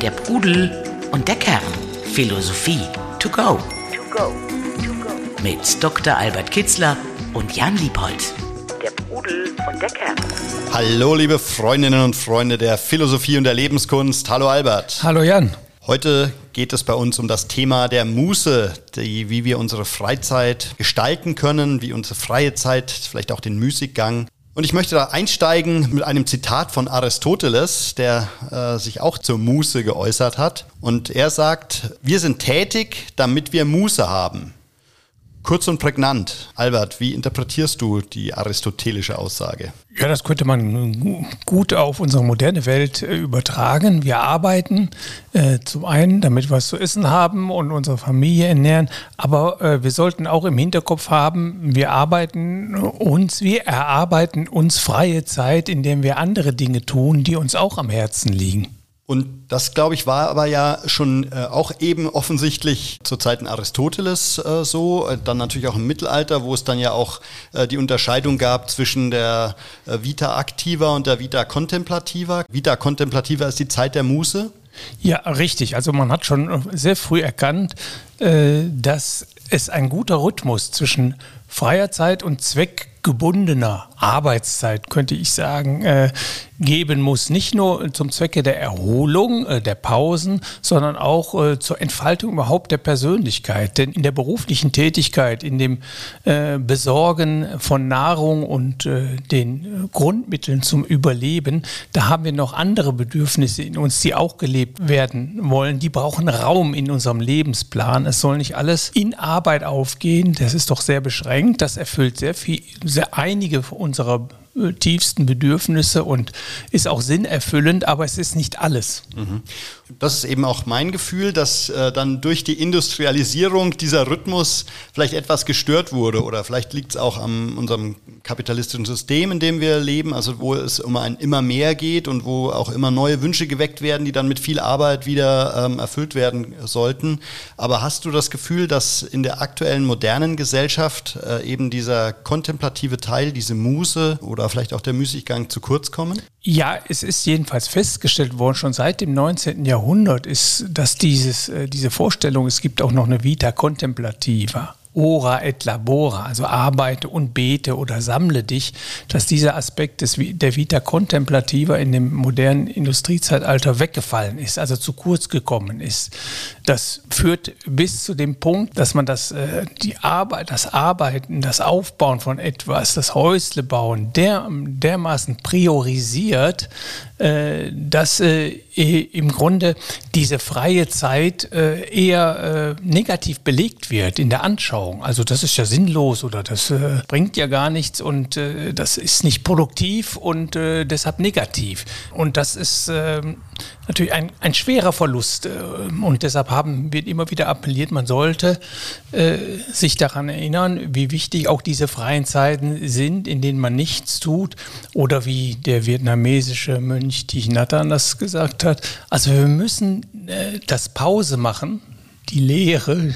Der Pudel und der Kern. Philosophie to go. To go. To go. Mit Dr. Albert Kitzler und Jan Liebold. Der Pudel und der Kern. Hallo, liebe Freundinnen und Freunde der Philosophie und der Lebenskunst. Hallo, Albert. Hallo, Jan. Heute geht es bei uns um das Thema der Muße, die, wie wir unsere Freizeit gestalten können, wie unsere freie Zeit, vielleicht auch den Musikgang und ich möchte da einsteigen mit einem Zitat von Aristoteles, der äh, sich auch zur Muße geäußert hat. Und er sagt, wir sind tätig, damit wir Muße haben. Kurz und prägnant. Albert, wie interpretierst du die aristotelische Aussage? Ja, das könnte man gut auf unsere moderne Welt äh, übertragen. Wir arbeiten äh, zum einen, damit wir was zu essen haben und unsere Familie ernähren, aber äh, wir sollten auch im Hinterkopf haben, wir arbeiten uns, wir erarbeiten uns freie Zeit, indem wir andere Dinge tun, die uns auch am Herzen liegen. Und das, glaube ich, war aber ja schon äh, auch eben offensichtlich zu Zeiten Aristoteles äh, so, äh, dann natürlich auch im Mittelalter, wo es dann ja auch äh, die Unterscheidung gab zwischen der äh, Vita activa und der Vita contemplativa. Vita contemplativa ist die Zeit der Muße. Ja, richtig. Also man hat schon sehr früh erkannt, äh, dass es ein guter Rhythmus zwischen freier Zeit und zweckgebundener Arbeitszeit, könnte ich sagen, äh, geben muss. Nicht nur zum Zwecke der Erholung, äh, der Pausen, sondern auch äh, zur Entfaltung überhaupt der Persönlichkeit. Denn in der beruflichen Tätigkeit, in dem äh, Besorgen von Nahrung und den Grundmitteln zum Überleben, da haben wir noch andere Bedürfnisse in uns, die auch gelebt werden wollen. Die brauchen Raum in unserem Lebensplan. Es soll nicht alles in Arbeit aufgehen. Das ist doch sehr beschränkt. Das erfüllt sehr viel, sehr einige unserer tiefsten Bedürfnisse und ist auch sinnerfüllend, aber es ist nicht alles. Mhm. Das ist eben auch mein Gefühl, dass äh, dann durch die Industrialisierung dieser Rhythmus vielleicht etwas gestört wurde oder vielleicht liegt es auch an unserem kapitalistischen System, in dem wir leben, also wo es um ein immer mehr geht und wo auch immer neue Wünsche geweckt werden, die dann mit viel Arbeit wieder ähm, erfüllt werden sollten. Aber hast du das Gefühl, dass in der aktuellen modernen Gesellschaft äh, eben dieser kontemplative Teil, diese Muße oder vielleicht auch der Müßiggang zu kurz kommen? Ja, es ist jedenfalls festgestellt worden, schon seit dem 19. Jahrhundert ist, dass dieses, äh, diese Vorstellung, es gibt auch noch eine Vita contemplativa, ora et labora, also arbeite und bete oder sammle dich, dass dieser Aspekt des, der Vita contemplativa in dem modernen Industriezeitalter weggefallen ist, also zu kurz gekommen ist. Das führt bis zu dem Punkt, dass man das, äh, die Arbeit, das Arbeiten, das Aufbauen von etwas, das Häusle bauen, der, dermaßen priorisiert, äh, dass äh, im Grunde diese freie Zeit eher negativ belegt wird in der Anschauung. Also das ist ja sinnlos oder das äh, bringt ja gar nichts und äh, das ist nicht produktiv und deshalb negativ. Und das ist ähm, natürlich ein, ein schwerer Verlust. Und deshalb haben wir immer wieder appelliert, man sollte äh, sich daran erinnern, wie wichtig auch diese freien Zeiten sind, in denen man nichts tut. Oder wie der vietnamesische Mönch Thich Nhat Hanh das gesagt hat. Also wir müssen äh, das Pause machen, die Lehre,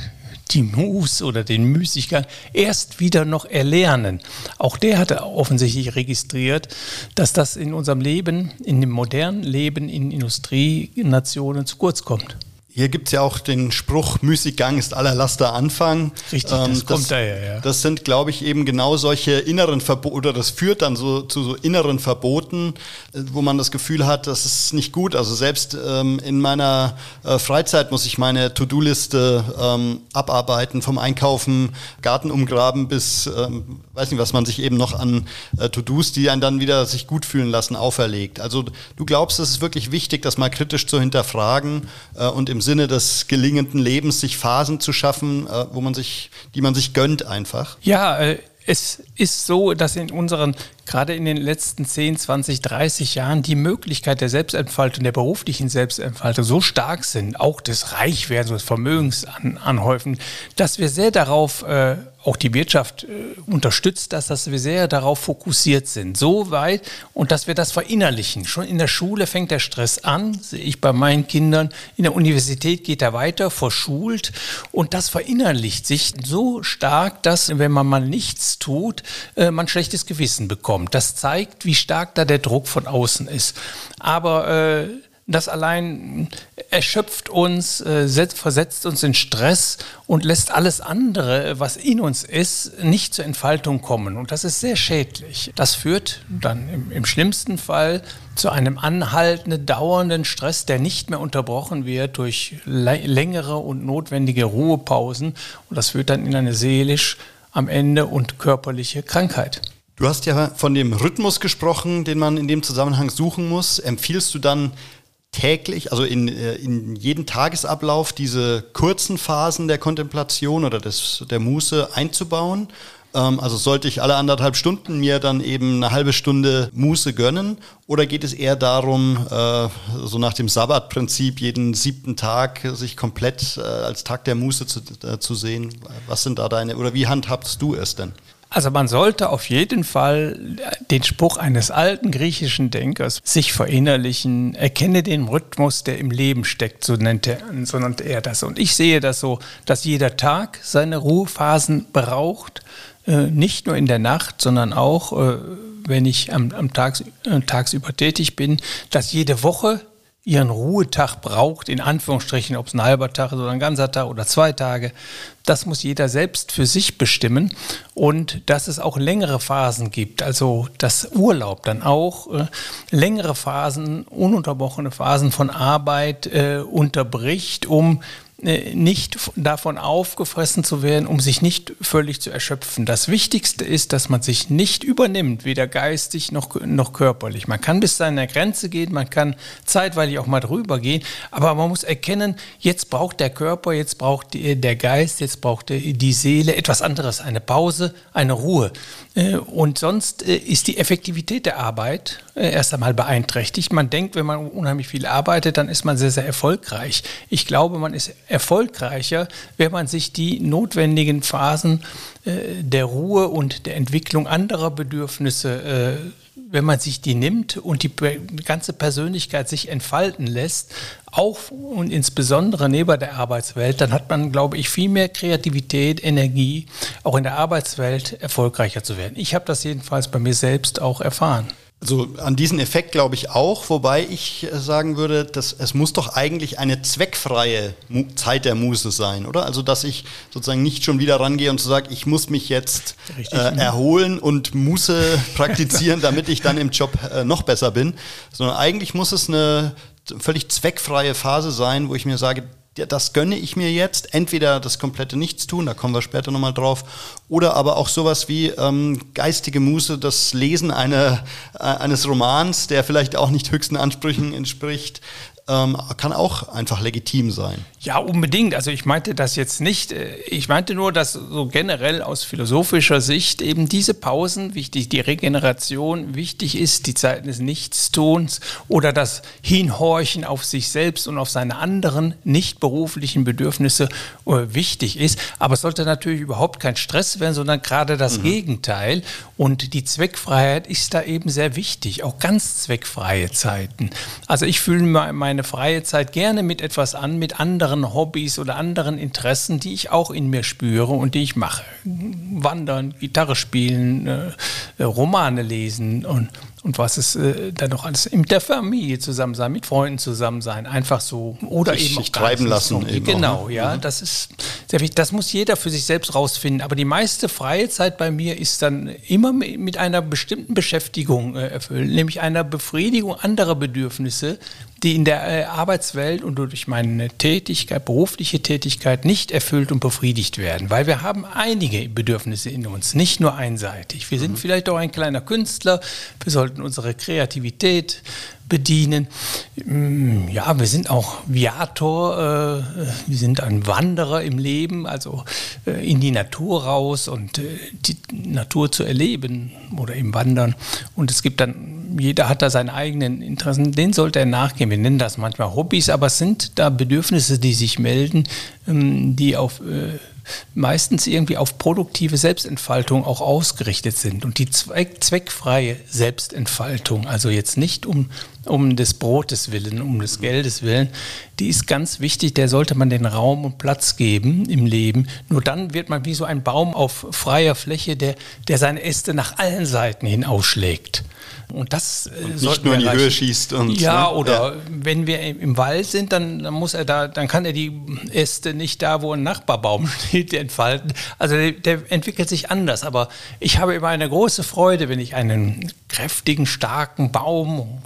die Mus oder den Müßiggang erst wieder noch erlernen. Auch der hatte offensichtlich registriert, dass das in unserem Leben, in dem modernen Leben in Industrienationen zu kurz kommt. Hier gibt es ja auch den Spruch, Müßiggang ist aller Laster Anfang. Richtig, ähm, das, kommt daher, ja. Das sind, glaube ich, eben genau solche inneren Verbote, oder das führt dann so zu so inneren Verboten, äh, wo man das Gefühl hat, das ist nicht gut. Also selbst ähm, in meiner äh, Freizeit muss ich meine To-Do-Liste ähm, abarbeiten, vom Einkaufen, Garten umgraben bis, ähm, weiß nicht, was man sich eben noch an äh, To-Dos, die einen dann wieder sich gut fühlen lassen, auferlegt. Also du glaubst, es ist wirklich wichtig, das mal kritisch zu hinterfragen äh, und im Sinne des gelingenden Lebens sich Phasen zu schaffen, äh, wo man sich, die man sich gönnt einfach? Ja, äh, es ist so, dass in unseren, gerade in den letzten 10, 20, 30 Jahren, die Möglichkeit der Selbstentfaltung, der beruflichen Selbstentfaltung so stark sind, auch des Reichwerdens, des Vermögensanhäufen, dass wir sehr darauf äh, auch die Wirtschaft äh, unterstützt das, dass wir sehr darauf fokussiert sind. So weit und dass wir das verinnerlichen. Schon in der Schule fängt der Stress an, sehe ich bei meinen Kindern. In der Universität geht er weiter, verschult und das verinnerlicht sich so stark, dass wenn man mal nichts tut, äh, man schlechtes Gewissen bekommt. Das zeigt, wie stark da der Druck von außen ist. Aber äh, das allein erschöpft uns, äh, versetzt uns in Stress und lässt alles andere, was in uns ist, nicht zur Entfaltung kommen. Und das ist sehr schädlich. Das führt dann im, im schlimmsten Fall zu einem anhaltenden, dauernden Stress, der nicht mehr unterbrochen wird durch längere und notwendige Ruhepausen. Und das führt dann in eine seelisch am Ende und körperliche Krankheit. Du hast ja von dem Rhythmus gesprochen, den man in dem Zusammenhang suchen muss. Empfiehlst du dann täglich, also in, äh, in jeden Tagesablauf, diese kurzen Phasen der Kontemplation oder des, der Muße einzubauen? Ähm, also sollte ich alle anderthalb Stunden mir dann eben eine halbe Stunde Muße gönnen? Oder geht es eher darum, äh, so nach dem Sabbatprinzip jeden siebten Tag sich komplett äh, als Tag der Muße zu, zu sehen? Was sind da deine, oder wie handhabst du es denn? Also man sollte auf jeden Fall den Spruch eines alten griechischen Denkers sich verinnerlichen, erkenne den Rhythmus, der im Leben steckt, so nennt er, so nennt er das. Und ich sehe das so, dass jeder Tag seine Ruhephasen braucht, äh, nicht nur in der Nacht, sondern auch, äh, wenn ich am, am Tags, äh, tagsüber tätig bin, dass jede Woche ihren Ruhetag braucht, in Anführungsstrichen, ob es ein halber Tag ist oder ein ganzer Tag oder zwei Tage, das muss jeder selbst für sich bestimmen. Und dass es auch längere Phasen gibt, also dass Urlaub dann auch äh, längere Phasen, ununterbrochene Phasen von Arbeit äh, unterbricht, um nicht davon aufgefressen zu werden, um sich nicht völlig zu erschöpfen. Das Wichtigste ist, dass man sich nicht übernimmt, weder geistig noch, noch körperlich. Man kann bis zu einer Grenze gehen, man kann zeitweilig auch mal drüber gehen, aber man muss erkennen, jetzt braucht der Körper, jetzt braucht der Geist, jetzt braucht die Seele etwas anderes, eine Pause, eine Ruhe. Äh, und sonst äh, ist die Effektivität der Arbeit erst einmal beeinträchtigt. Man denkt, wenn man unheimlich viel arbeitet, dann ist man sehr, sehr erfolgreich. Ich glaube, man ist erfolgreicher, wenn man sich die notwendigen Phasen äh, der Ruhe und der Entwicklung anderer Bedürfnisse äh, wenn man sich die nimmt und die ganze Persönlichkeit sich entfalten lässt, auch und insbesondere neben der Arbeitswelt, dann hat man, glaube ich, viel mehr Kreativität, Energie, auch in der Arbeitswelt erfolgreicher zu werden. Ich habe das jedenfalls bei mir selbst auch erfahren. Also an diesen Effekt glaube ich auch, wobei ich äh, sagen würde, dass es muss doch eigentlich eine zweckfreie Zeit der Muße sein, oder? Also dass ich sozusagen nicht schon wieder rangehe und so sage, ich muss mich jetzt äh, erholen und Muße praktizieren, damit ich dann im Job äh, noch besser bin, sondern eigentlich muss es eine völlig zweckfreie Phase sein, wo ich mir sage, das gönne ich mir jetzt. Entweder das komplette Nichtstun, da kommen wir später nochmal drauf, oder aber auch sowas wie ähm, geistige Muße, das Lesen eine, äh, eines Romans, der vielleicht auch nicht höchsten Ansprüchen entspricht, ähm, kann auch einfach legitim sein. Ja, unbedingt. Also ich meinte das jetzt nicht. Äh, ich meinte nur, dass so generell aus philosophischer Sicht eben diese Pausen wichtig, die Regeneration wichtig ist, die Zeiten des Nichtstuns oder das Hinhorchen auf sich selbst und auf seine anderen nicht beruflichen Bedürfnisse äh, wichtig ist. Aber es sollte natürlich überhaupt kein Stress werden, sondern gerade das mhm. Gegenteil. Und die Zweckfreiheit ist da eben sehr wichtig, auch ganz zweckfreie Zeiten. Also ich fühle meine meine freie Zeit gerne mit etwas an, mit anderen Hobbys oder anderen Interessen, die ich auch in mir spüre und die ich mache. Wandern, Gitarre spielen, äh, Romane lesen und und was ist äh, dann noch alles mit der Familie zusammen sein, mit Freunden zusammen sein, einfach so oder sich, eben sich treiben lassen. So. genau, auch, ne? ja, mhm. das ist sehr wichtig. Das muss jeder für sich selbst rausfinden. Aber die meiste freie Zeit bei mir ist dann immer mit einer bestimmten Beschäftigung äh, erfüllt, nämlich einer Befriedigung anderer Bedürfnisse, die in der äh, Arbeitswelt und durch meine Tätigkeit, berufliche Tätigkeit nicht erfüllt und befriedigt werden, weil wir haben einige Bedürfnisse in uns, nicht nur einseitig. Wir sind mhm. vielleicht auch ein kleiner Künstler, wir sollten unsere Kreativität bedienen. Mm, ja, wir sind auch Viator, äh, wir sind ein Wanderer im Leben, also äh, in die Natur raus und äh, die Natur zu erleben oder im Wandern. Und es gibt dann, jeder hat da seine eigenen Interessen, den sollte er nachgehen. Wir nennen das manchmal Hobbys, aber es sind da Bedürfnisse, die sich melden, ähm, die auf meistens irgendwie auf produktive Selbstentfaltung auch ausgerichtet sind. Und die zweck, zweckfreie Selbstentfaltung, also jetzt nicht um, um des Brotes willen, um des Geldes willen, die ist ganz wichtig. Der sollte man den Raum und Platz geben im Leben. Nur dann wird man wie so ein Baum auf freier Fläche, der, der seine Äste nach allen Seiten hin ausschlägt. Und das äh, und nicht nur in die Höhe schießt und ja ne? oder ja. wenn wir im Wald sind, dann, dann muss er da, dann kann er die Äste nicht da, wo ein Nachbarbaum steht, entfalten. Also der, der entwickelt sich anders. Aber ich habe immer eine große Freude, wenn ich einen kräftigen, starken Baum,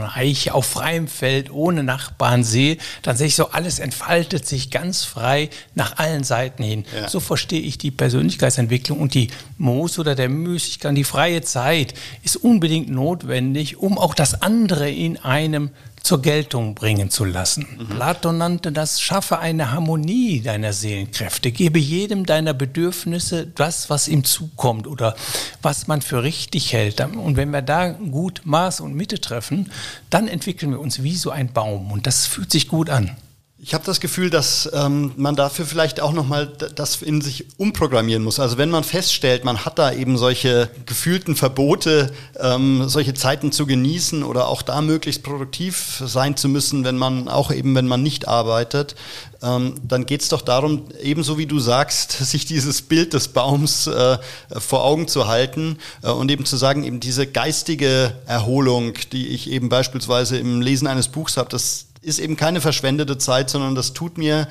eine Eiche auf freiem Feld ohne Nachbarn sehe, dann sehe ich so, alles entfaltet sich ganz frei nach allen Seiten hin. Ja. So verstehe ich die Persönlichkeitsentwicklung und die Moos oder der Müßiggang, die freie Zeit ist unbedingt notwendig, um auch das andere in einem zur Geltung bringen zu lassen. Mhm. Platon nannte das, schaffe eine Harmonie deiner Seelenkräfte, gebe jedem deiner Bedürfnisse das, was ihm zukommt oder was man für richtig hält. Und wenn wir da gut Maß und Mitte treffen, dann entwickeln wir uns wie so ein Baum und das fühlt sich gut an. Ich habe das Gefühl, dass ähm, man dafür vielleicht auch nochmal das in sich umprogrammieren muss. Also wenn man feststellt, man hat da eben solche gefühlten Verbote, ähm, solche Zeiten zu genießen oder auch da möglichst produktiv sein zu müssen, wenn man auch eben, wenn man nicht arbeitet, ähm, dann geht es doch darum, ebenso wie du sagst, sich dieses Bild des Baums äh, vor Augen zu halten äh, und eben zu sagen, eben diese geistige Erholung, die ich eben beispielsweise im Lesen eines Buchs habe, das ist eben keine verschwendete Zeit, sondern das tut mir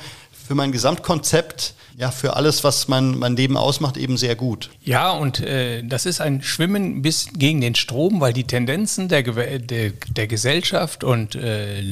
für mein Gesamtkonzept, ja, für alles, was mein, mein Leben ausmacht, eben sehr gut. Ja, und äh, das ist ein Schwimmen bis gegen den Strom, weil die Tendenzen der, der, der Gesellschaft und äh,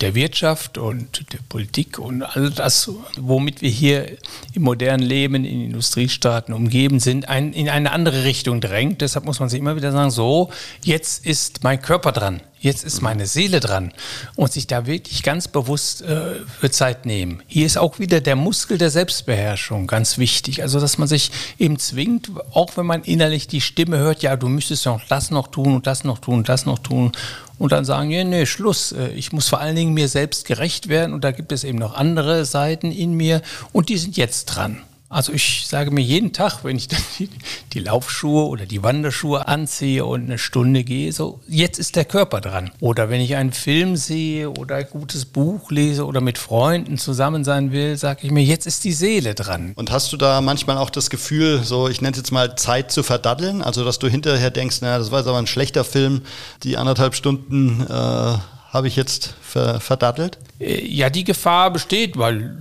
der Wirtschaft und der Politik und all das, womit wir hier im modernen Leben in Industriestaaten umgeben sind, ein, in eine andere Richtung drängt. Deshalb muss man sich immer wieder sagen, so, jetzt ist mein Körper dran, jetzt ist meine Seele dran und sich da wirklich ganz bewusst äh, für Zeit nehmen. Hier ist auch wieder der Muskel der Selbstbeherrschung ganz wichtig. Also, dass man sich eben zwingt, auch wenn man innerlich die Stimme hört, ja, du müsstest noch das noch tun und das noch tun und das noch tun und dann sagen, ja, nee, Schluss. Äh, ich muss vor allen Dingen mir selbst gerecht werden und da gibt es eben noch andere Seiten in mir und die sind jetzt dran. Also ich sage mir jeden Tag, wenn ich dann die, die, Laufschuhe oder die Wanderschuhe anziehe und eine Stunde gehe, so jetzt ist der Körper dran. Oder wenn ich einen Film sehe oder ein gutes Buch lese oder mit Freunden zusammen sein will, sage ich mir, jetzt ist die Seele dran. Und hast du da manchmal auch das Gefühl, so ich nenne es jetzt mal Zeit zu verdaddeln? Also dass du hinterher denkst, naja, das war jetzt aber ein schlechter Film, die anderthalb Stunden äh, habe ich jetzt ver verdattelt? Äh, ja, die Gefahr besteht, weil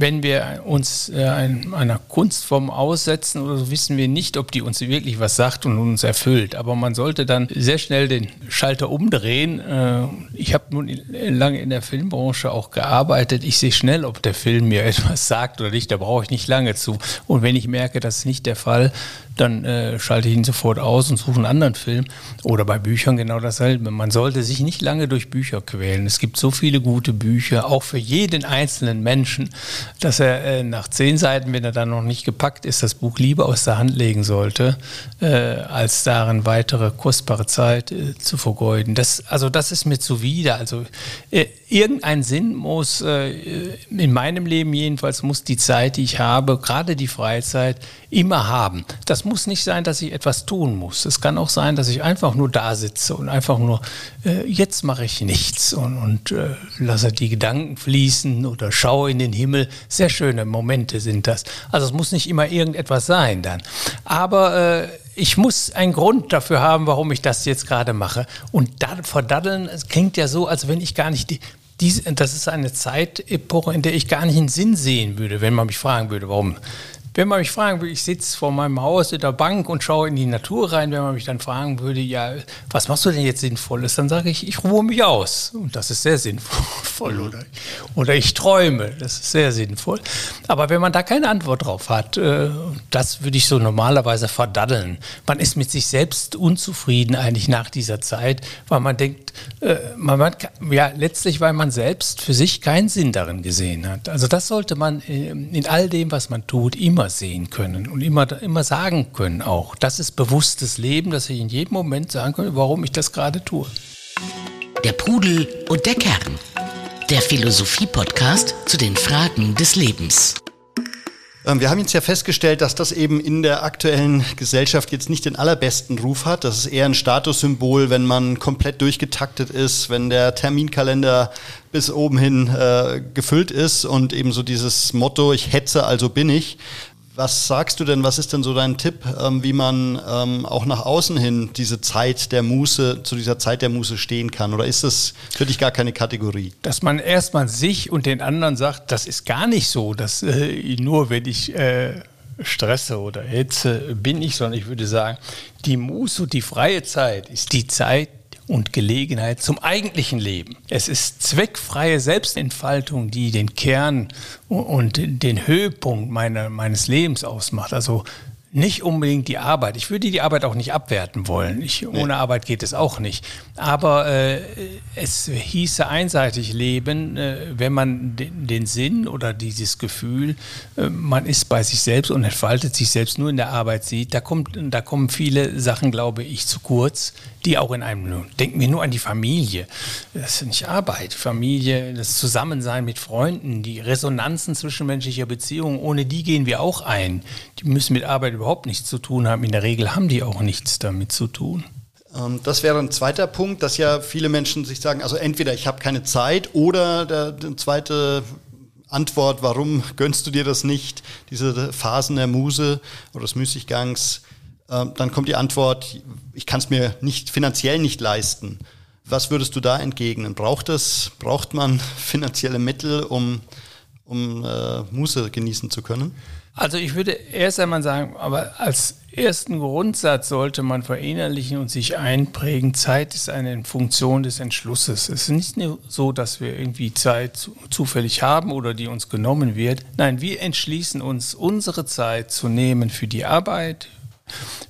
wenn wir uns äh, einer Kunstform aussetzen oder so, wissen wir nicht, ob die uns wirklich was sagt und uns erfüllt. Aber man sollte dann sehr schnell den Schalter umdrehen. Äh, ich habe nun lange in der Filmbranche auch gearbeitet. Ich sehe schnell, ob der Film mir etwas sagt oder nicht. Da brauche ich nicht lange zu. Und wenn ich merke, das ist nicht der Fall, dann äh, schalte ich ihn sofort aus und suche einen anderen Film. Oder bei Büchern genau dasselbe. Man sollte sich nicht lange durch Bücher quälen. Es gibt so viele gute Bücher, auch für jeden einzelnen Menschen, dass er äh, nach zehn Seiten, wenn er dann noch nicht gepackt ist, das Buch lieber aus der Hand legen sollte, äh, als darin weitere kostbare Zeit äh, zu vergeuden. Das, also das ist mir zuwider. Also irgendein Sinn muss, äh, in meinem Leben jedenfalls, muss die Zeit, die ich habe, gerade die Freizeit, immer haben. Das muss nicht sein, dass ich etwas tun muss. Es kann auch sein, dass ich einfach nur da sitze und einfach nur, äh, jetzt mache ich nichts und, und äh, lasse die Gedanken fließen oder schaue in den Himmel. Sehr schöne Momente sind das. Also es muss nicht immer irgendetwas sein dann. Aber äh, ich muss einen Grund dafür haben, warum ich das jetzt gerade mache. Und da, verdaddeln, es klingt ja so, als wenn ich gar nicht die, diese, das ist eine Zeitepoche, in der ich gar nicht einen Sinn sehen würde, wenn man mich fragen würde, warum wenn man mich fragen würde, ich sitze vor meinem Haus in der Bank und schaue in die Natur rein, wenn man mich dann fragen würde, ja, was machst du denn jetzt Sinnvolles? Dann sage ich, ich ruhe mich aus. Und das ist sehr sinnvoll. Mhm. Oder, oder ich träume, das ist sehr sinnvoll. Aber wenn man da keine Antwort drauf hat, äh, das würde ich so normalerweise verdaddeln. Man ist mit sich selbst unzufrieden eigentlich nach dieser Zeit, weil man denkt, äh, man, man, ja, letztlich, weil man selbst für sich keinen Sinn darin gesehen hat. Also das sollte man äh, in all dem, was man tut, immer sehen können und immer, immer sagen können auch. Das ist bewusstes Leben, dass ich in jedem Moment sagen kann, warum ich das gerade tue. Der Pudel und der Kern. Der Philosophie-Podcast zu den Fragen des Lebens. Ähm, wir haben jetzt ja festgestellt, dass das eben in der aktuellen Gesellschaft jetzt nicht den allerbesten Ruf hat. Das ist eher ein Statussymbol, wenn man komplett durchgetaktet ist, wenn der Terminkalender bis oben hin äh, gefüllt ist und eben so dieses Motto, ich hetze, also bin ich. Was sagst du denn, was ist denn so dein Tipp, ähm, wie man ähm, auch nach außen hin diese Zeit der Muße, zu dieser Zeit der Muße stehen kann? Oder ist das für dich gar keine Kategorie? Dass man erstmal sich und den anderen sagt, das ist gar nicht so, dass äh, nur wenn ich äh, stresse oder hitze, bin ich, sondern ich würde sagen, die Muße die freie Zeit ist die Zeit, und Gelegenheit zum eigentlichen Leben. Es ist zweckfreie Selbstentfaltung, die den Kern und den Höhepunkt meiner, meines Lebens ausmacht. Also nicht unbedingt die Arbeit. Ich würde die Arbeit auch nicht abwerten wollen. Ich, ohne nee. Arbeit geht es auch nicht. Aber äh, es hieße einseitig leben, äh, wenn man den, den, Sinn oder dieses Gefühl, äh, man ist bei sich selbst und entfaltet sich selbst nur in der Arbeit sieht. Da, kommt, da kommen viele Sachen, glaube ich, zu kurz, die auch in einem, denken wir nur an die Familie. Das ist nicht Arbeit. Familie, das Zusammensein mit Freunden, die Resonanzen zwischenmenschlicher Beziehungen, ohne die gehen wir auch ein. Die müssen mit Arbeit überhaupt nichts zu tun haben. In der Regel haben die auch nichts damit zu tun. Ähm, das wäre ein zweiter Punkt, dass ja viele Menschen sich sagen, also entweder ich habe keine Zeit oder der, der zweite Antwort, warum gönnst du dir das nicht, diese Phasen der Muse oder des Müßiggangs, ähm, dann kommt die Antwort, ich kann es mir nicht finanziell nicht leisten. Was würdest du da entgegnen? Braucht es, braucht man finanzielle Mittel, um, um äh, Muße genießen zu können? Also ich würde erst einmal sagen, aber als ersten Grundsatz sollte man verinnerlichen und sich einprägen, Zeit ist eine Funktion des Entschlusses. Es ist nicht nur so, dass wir irgendwie Zeit zufällig haben oder die uns genommen wird. Nein, wir entschließen uns, unsere Zeit zu nehmen für die Arbeit,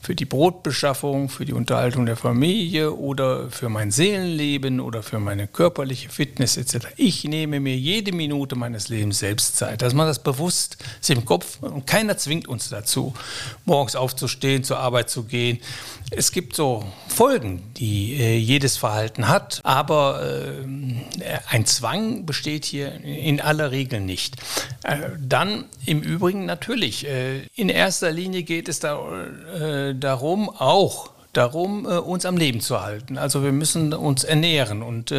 für die Brotbeschaffung, für die Unterhaltung der Familie oder für mein Seelenleben oder für meine körperliche Fitness etc. Ich nehme mir jede Minute meines Lebens selbst Zeit. Dass man das bewusst ist im Kopf und keiner zwingt uns dazu, morgens aufzustehen, zur Arbeit zu gehen. Es gibt so Folgen, die äh, jedes Verhalten hat, aber äh, ein Zwang besteht hier in aller Regel nicht. Äh, dann im Übrigen natürlich, äh, in erster Linie geht es da, äh, darum, auch darum, äh, uns am Leben zu halten. Also wir müssen uns ernähren und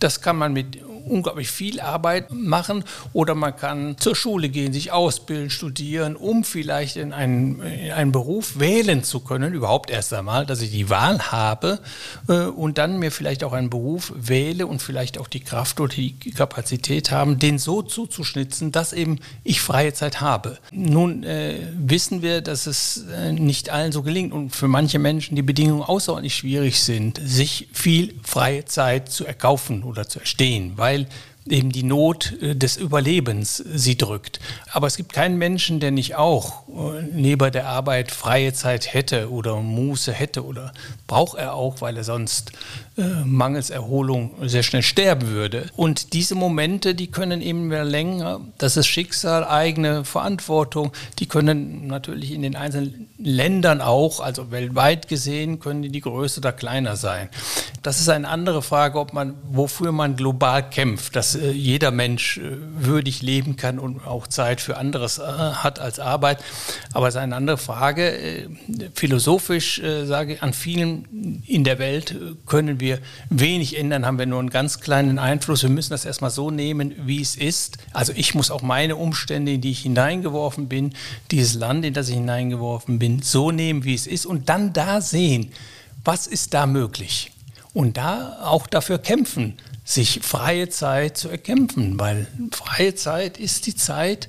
das kann man mit unglaublich viel Arbeit machen oder man kann zur Schule gehen, sich ausbilden, studieren, um vielleicht in einen, in einen Beruf wählen zu können, überhaupt erst einmal, dass ich die Wahl habe äh, und dann mir vielleicht auch einen Beruf wähle und vielleicht auch die Kraft oder die Kapazität haben, den so zuzuschnitzen, dass eben ich freie Zeit habe. Nun äh, wissen wir, dass es äh, nicht allen so gelingt und für manche Menschen die Bedingungen außerordentlich schwierig sind, sich viel freie Zeit zu erkaufen oder zu erstehen, weil weil eben die Not äh, des Überlebens sie drückt. Aber es gibt keinen Menschen, der nicht auch äh, neben der Arbeit freie Zeit hätte oder Muße hätte oder braucht er auch, weil er sonst mangels Erholung sehr schnell sterben würde. Und diese Momente, die können eben mehr länger, das ist Schicksal, eigene Verantwortung, die können natürlich in den einzelnen Ländern auch, also weltweit gesehen, können die, die größer oder kleiner sein. Das ist eine andere Frage, ob man, wofür man global kämpft, dass äh, jeder Mensch äh, würdig leben kann und auch Zeit für anderes äh, hat als Arbeit. Aber es ist eine andere Frage. Äh, philosophisch äh, sage ich, an vielen in der Welt können wir wir wenig ändern, haben wir nur einen ganz kleinen Einfluss. Wir müssen das erstmal so nehmen, wie es ist. Also ich muss auch meine Umstände, in die ich hineingeworfen bin, dieses Land, in das ich hineingeworfen bin, so nehmen, wie es ist und dann da sehen, was ist da möglich. Und da auch dafür kämpfen, sich freie Zeit zu erkämpfen, weil freie Zeit ist die Zeit,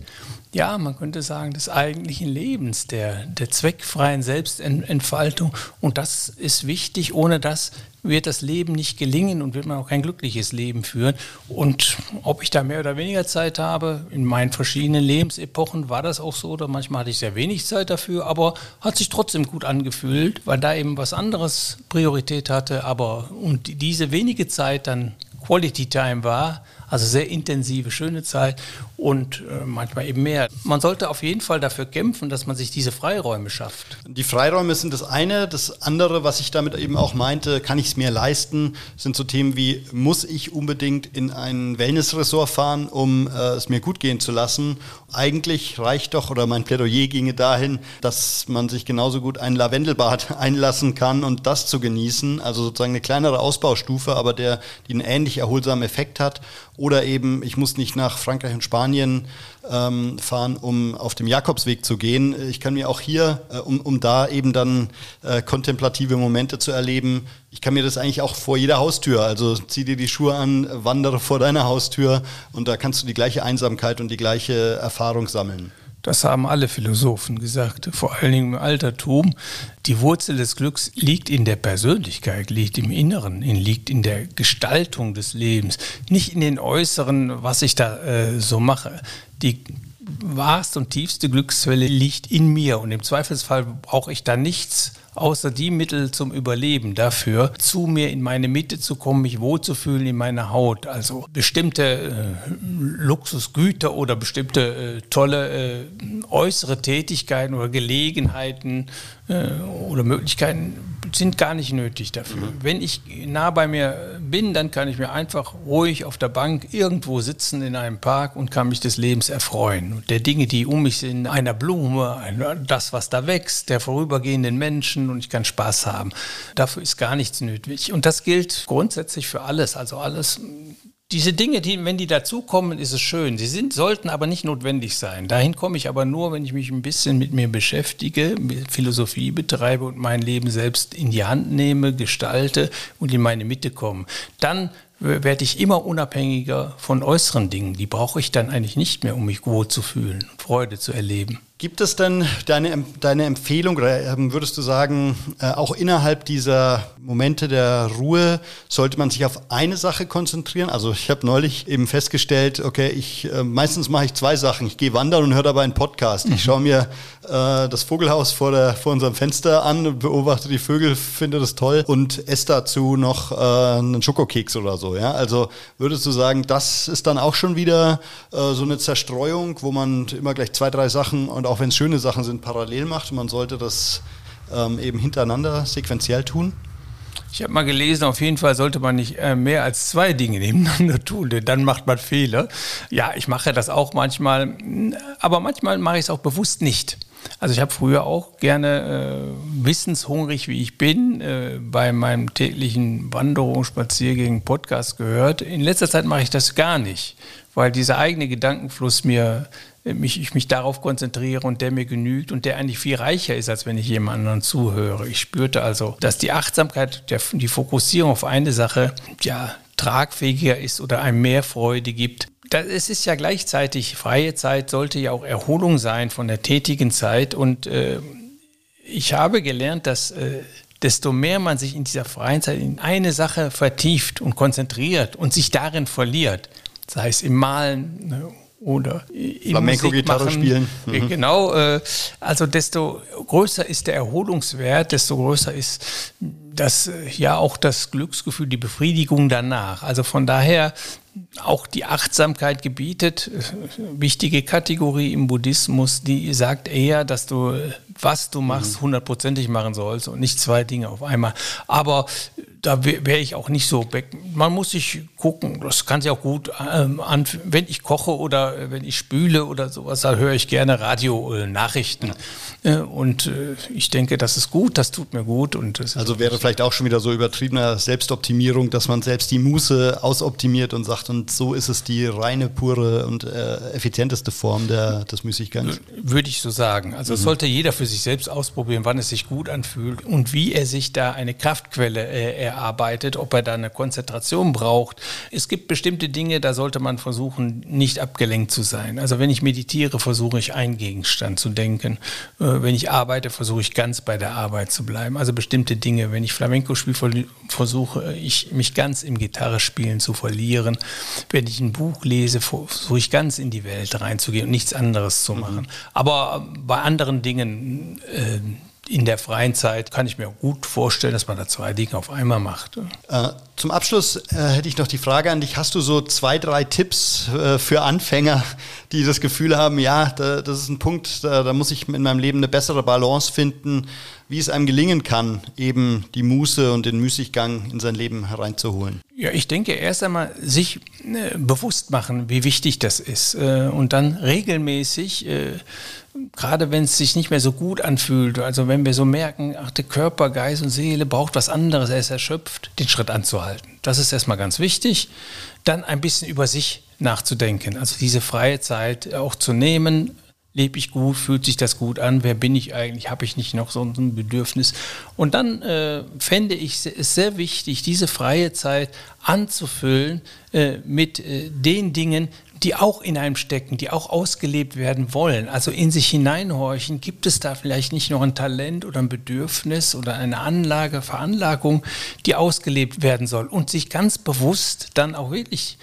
ja, man könnte sagen, des eigentlichen Lebens, der, der zweckfreien Selbstentfaltung. Und das ist wichtig. Ohne das wird das Leben nicht gelingen und wird man auch kein glückliches Leben führen. Und ob ich da mehr oder weniger Zeit habe, in meinen verschiedenen Lebensepochen war das auch so, oder manchmal hatte ich sehr wenig Zeit dafür, aber hat sich trotzdem gut angefühlt, weil da eben was anderes Priorität hatte. Aber und diese wenige Zeit dann Quality Time war, also sehr intensive, schöne Zeit. und äh, manchmal eben mehr. Man sollte auf jeden Fall dafür kämpfen, dass man sich diese Freiräume schafft. Die Freiräume sind das eine. Das andere, was ich damit eben auch meinte, kann ich es mir leisten, sind so Themen wie, muss ich unbedingt in ein Wellnessresort fahren, um äh, es mir gut gehen zu lassen? Eigentlich reicht doch, oder mein Plädoyer ginge dahin, dass man sich genauso gut ein Lavendelbad einlassen kann und das zu genießen. Also sozusagen eine kleinere Ausbaustufe, aber der, die einen ähnlich erholsamen Effekt hat. Oder eben, ich muss nicht nach Frankreich und Spanien ähm, fahren, um auf dem Jakobsweg zu gehen. Ich kann mir auch hier, äh, um, um da eben dann äh, kontemplative Momente zu erleben, ich kann mir das eigentlich auch vor jeder Haustür, also zieh dir die Schuhe an, wandere vor deiner Haustür und da kannst du die gleiche Einsamkeit und die gleiche Erfahrung sammeln. Das haben alle Philosophen gesagt, vor allen Dingen im Altertum. Die Wurzel des Glücks liegt in der Persönlichkeit, liegt im Inneren, liegt in der Gestaltung des Lebens, nicht in den Äußeren, was ich da äh, so mache. Die wahrste und tiefste Glücksquelle liegt in mir und im Zweifelsfall brauche ich da nichts außer die Mittel zum Überleben dafür, zu mir in meine Mitte zu kommen, mich wohlzufühlen in meiner Haut. Also bestimmte äh, Luxusgüter oder bestimmte äh, tolle äh, äußere Tätigkeiten oder Gelegenheiten oder Möglichkeiten sind gar nicht nötig dafür. Mhm. Wenn ich nah bei mir bin, dann kann ich mir einfach ruhig auf der Bank irgendwo sitzen in einem Park und kann mich des Lebens erfreuen. Und der Dinge, die um mich sind, einer Blume, das, was da wächst, der vorübergehenden Menschen und ich kann Spaß haben. Dafür ist gar nichts nötig. Und das gilt grundsätzlich für alles. Also alles diese Dinge, die, wenn die dazukommen, ist es schön. Sie sind, sollten aber nicht notwendig sein. Dahin komme ich aber nur, wenn ich mich ein bisschen mit mir beschäftige, Philosophie betreibe und mein Leben selbst in die Hand nehme, gestalte und in meine Mitte komme. Dann werde ich immer unabhängiger von äußeren Dingen. Die brauche ich dann eigentlich nicht mehr, um mich wohl zu fühlen, Freude zu erleben. Gibt es denn deine, deine Empfehlung oder ähm, würdest du sagen, äh, auch innerhalb dieser Momente der Ruhe sollte man sich auf eine Sache konzentrieren? Also ich habe neulich eben festgestellt, okay, ich äh, meistens mache ich zwei Sachen. Ich gehe wandern und höre dabei einen Podcast. Mhm. Ich schaue mir äh, das Vogelhaus vor, der, vor unserem Fenster an, beobachte die Vögel, finde das toll und esse dazu noch äh, einen Schokokeks oder so. Ja? Also würdest du sagen, das ist dann auch schon wieder äh, so eine Zerstreuung, wo man immer gleich zwei, drei Sachen und auch wenn es schöne Sachen sind, parallel macht. Man sollte das ähm, eben hintereinander sequenziell tun. Ich habe mal gelesen, auf jeden Fall sollte man nicht äh, mehr als zwei Dinge nebeneinander tun, denn dann macht man Fehler. Ja, ich mache das auch manchmal, aber manchmal mache ich es auch bewusst nicht. Also ich habe früher auch gerne äh, wissenshungrig, wie ich bin, äh, bei meinem täglichen Wanderung, Spaziergängen, Podcast gehört. In letzter Zeit mache ich das gar nicht, weil dieser eigene Gedankenfluss mir mich, ich mich darauf konzentriere und der mir genügt und der eigentlich viel reicher ist, als wenn ich jemand anderen zuhöre. Ich spürte also, dass die Achtsamkeit, der, die Fokussierung auf eine Sache, ja, tragfähiger ist oder einem mehr Freude gibt. Es ist ja gleichzeitig, freie Zeit sollte ja auch Erholung sein von der tätigen Zeit und äh, ich habe gelernt, dass äh, desto mehr man sich in dieser freien Zeit in eine Sache vertieft und konzentriert und sich darin verliert, sei es im Malen ne, oder Flamenco-Gitarre spielen. Äh, mhm. Genau, äh, also desto größer ist der Erholungswert, desto größer ist das äh, ja auch das Glücksgefühl, die Befriedigung danach. Also von daher auch die Achtsamkeit gebietet, wichtige Kategorie im Buddhismus, die sagt eher, dass du, was du machst, mhm. hundertprozentig machen sollst und nicht zwei Dinge auf einmal. Aber da wäre ich auch nicht so. Man muss sich gucken, das kann sich auch gut ähm, an, wenn ich koche oder äh, wenn ich spüle oder sowas, da höre ich gerne Radio-Nachrichten. Äh, und äh, ich denke, das ist gut, das tut mir gut. Und also wäre vielleicht auch schon wieder so übertriebener Selbstoptimierung, dass man selbst die Muße ausoptimiert und sagt, und so ist es die reine, pure und äh, effizienteste Form der, des Müßiggangs. Würde ich so sagen. Also mhm. sollte jeder für sich selbst ausprobieren, wann es sich gut anfühlt und wie er sich da eine Kraftquelle äh, erarbeitet, ob er da eine Konzentration braucht. Es gibt bestimmte Dinge, da sollte man versuchen, nicht abgelenkt zu sein. Also wenn ich meditiere, versuche ich einen Gegenstand zu denken. Äh, wenn ich arbeite, versuche ich ganz bei der Arbeit zu bleiben. Also bestimmte Dinge. Wenn ich Flamenco spiele, versuche ich mich ganz im Gitarrespielen zu verlieren. Wenn ich ein Buch lese, versuche ich ganz in die Welt reinzugehen und nichts anderes zu machen. Mhm. Aber bei anderen Dingen, äh, in der freien Zeit kann ich mir gut vorstellen, dass man da zwei Dinge auf einmal macht. Äh, zum Abschluss äh, hätte ich noch die Frage an dich. Hast du so zwei, drei Tipps äh, für Anfänger, die das Gefühl haben, ja, da, das ist ein Punkt, da, da, muss ich in meinem Leben eine bessere Balance finden, wie es einem gelingen kann, eben die Muße und den Müßiggang in sein Leben hereinzuholen? Ja, ich denke erst einmal sich äh, bewusst machen, wie wichtig das ist äh, und dann regelmäßig gerade wenn es sich nicht mehr so gut anfühlt, also wenn wir so merken, ach, der Körper, Geist und Seele braucht was anderes, er ist erschöpft, den Schritt anzuhalten. Das ist erstmal ganz wichtig. Dann ein bisschen über sich nachzudenken, also diese freie Zeit auch zu nehmen. Lebe ich gut? Fühlt sich das gut an? Wer bin ich eigentlich? Habe ich nicht noch so ein Bedürfnis? Und dann äh, fände ich es sehr wichtig, diese freie Zeit anzufüllen äh, mit äh, den Dingen, die auch in einem stecken, die auch ausgelebt werden wollen. Also in sich hineinhorchen, gibt es da vielleicht nicht noch ein Talent oder ein Bedürfnis oder eine Anlage, Veranlagung, die ausgelebt werden soll und sich ganz bewusst dann auch wirklich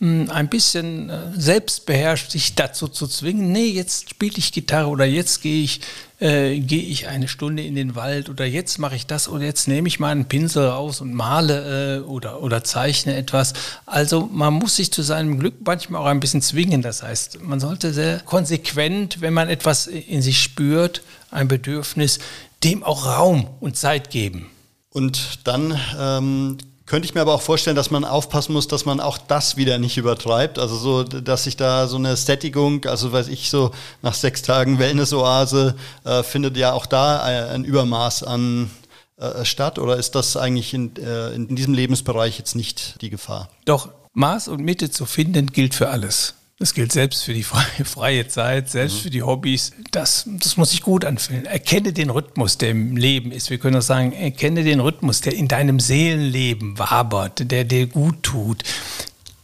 ein bisschen äh, selbstbeherrscht sich dazu zu zwingen, nee, jetzt spiele ich Gitarre oder jetzt gehe ich, äh, gehe ich eine Stunde in den Wald oder jetzt mache ich das oder jetzt nehme ich mal einen Pinsel raus und male äh, oder, oder zeichne etwas. Also man muss sich zu seinem Glück manchmal auch ein bisschen zwingen. Das heißt, man sollte sehr konsequent, wenn man etwas in sich spürt, ein Bedürfnis, dem auch Raum und Zeit geben. Und dann ähm, könnte ich mir aber auch vorstellen, dass man aufpassen muss, dass man auch das wieder nicht übertreibt. Also so, dass sich da so eine Sättigung, also weiß ich so, nach sechs Tagen Wellness-Oase, äh, findet ja auch da ein Übermaß an äh, statt. Oder ist das eigentlich in, äh, in diesem Lebensbereich jetzt nicht die Gefahr? Doch, Maß und Mitte zu finden gilt für alles. Das gilt selbst für die freie, freie Zeit, selbst mhm. für die Hobbys. Das, das muss sich gut anfühlen. Erkenne den Rhythmus, der im Leben ist. Wir können auch sagen, erkenne den Rhythmus, der in deinem Seelenleben wabert, der dir gut tut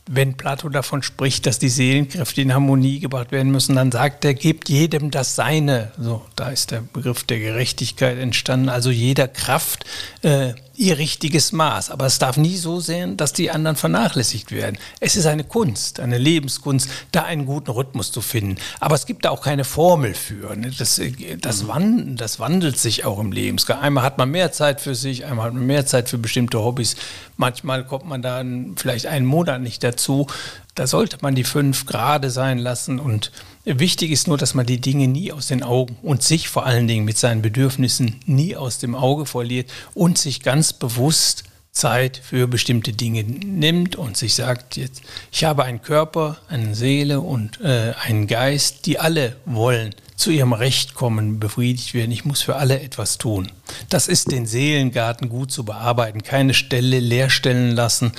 wenn Plato davon spricht, dass die Seelenkräfte in Harmonie gebracht werden müssen, dann sagt er, gebt jedem das Seine. So, da ist der Begriff der Gerechtigkeit entstanden. Also jeder Kraft äh, ihr richtiges Maß. Aber es darf nie so sein, dass die anderen vernachlässigt werden. Es ist eine Kunst, eine Lebenskunst, da einen guten Rhythmus zu finden. Aber es gibt da auch keine Formel für. Ne? Das, äh, das, wand, das wandelt sich auch im Leben. Einmal hat man mehr Zeit für sich, einmal hat man mehr Zeit für bestimmte Hobbys. Manchmal kommt man dann vielleicht einen Monat nicht dazu. Da sollte man die fünf gerade sein lassen und Wichtig ist nur, dass man die Dinge nie aus den Augen und sich vor allen Dingen mit seinen Bedürfnissen nie aus dem Auge verliert und sich ganz bewusst Zeit für bestimmte Dinge nimmt und sich sagt, jetzt, ich habe einen Körper, eine Seele und äh, einen Geist, die alle wollen zu ihrem Recht kommen, befriedigt werden. Ich muss für alle etwas tun. Das ist den Seelengarten gut zu bearbeiten, keine Stelle leer stellen lassen.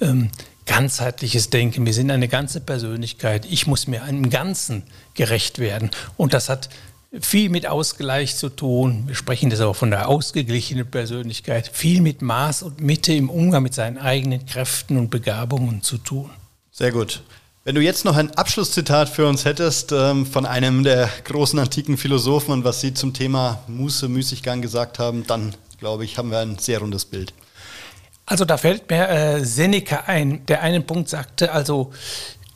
Ähm, ganzheitliches Denken. Wir sind eine ganze Persönlichkeit. Ich muss mir einem Ganzen gerecht werden. Und das hat viel mit Ausgleich zu tun. Wir sprechen das auch von der ausgeglichenen Persönlichkeit. Viel mit Maß und Mitte im Umgang mit seinen eigenen Kräften und Begabungen zu tun. Sehr gut. Wenn du jetzt noch ein Abschlusszitat für uns hättest ähm, von einem der großen antiken Philosophen und was sie zum Thema Muße, Müßiggang gesagt haben, dann glaube ich, haben wir ein sehr rundes Bild. Also da fällt mir äh, Seneca ein, der einen Punkt sagte, also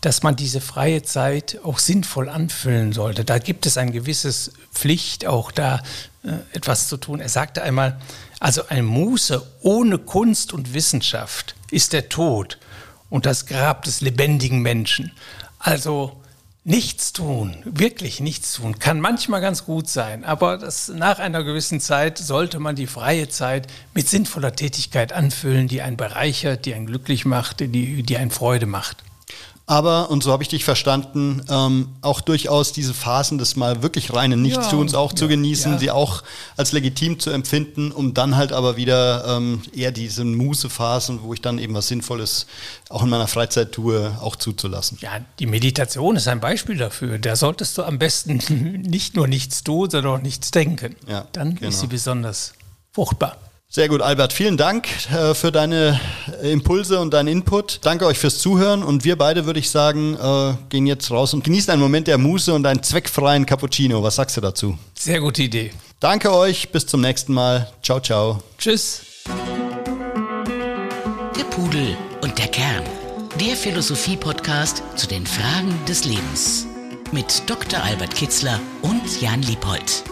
dass man diese freie Zeit auch sinnvoll anfüllen sollte. Da gibt es ein gewisses Pflicht, auch da äh, etwas zu tun. Er sagte einmal, also ein Muße ohne Kunst und Wissenschaft ist der Tod und das Grab des lebendigen Menschen. Also Nichts tun, wirklich nichts tun, kann manchmal ganz gut sein, aber das, nach einer gewissen Zeit sollte man die freie Zeit mit sinnvoller Tätigkeit anfüllen, die einen bereichert, die einen glücklich macht, die, die einen Freude macht aber, und so habe ich dich verstanden, ähm, auch durchaus diese Phasen des mal wirklich reinen Nichtstuns ja, auch ja, zu genießen, ja. sie auch als legitim zu empfinden, um dann halt aber wieder ähm, eher diese Mußephasen, wo ich dann eben was Sinnvolles auch in meiner Freizeit tue, auch zuzulassen. Ja, die Meditation ist ein Beispiel dafür. Da solltest du am besten nicht nur nichts tun, sondern auch nichts denken. Ja, dann genau. ist sie besonders fruchtbar. Sehr gut, Albert. Vielen Dank äh, für deine Impulse und deinen Input. Danke euch fürs Zuhören und wir beide, würde ich sagen, äh, gehen jetzt raus und genießen einen Moment der Muße und einen zweckfreien Cappuccino. Was sagst du dazu? Sehr gute Idee. Danke euch, bis zum nächsten Mal. Ciao, ciao. Tschüss. Der Pudel und der Kern. Der Philosophie-Podcast zu den Fragen des Lebens. Mit Dr. Albert Kitzler und Jan Liebold.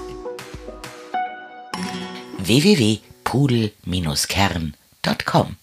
www.pudel-kern.com.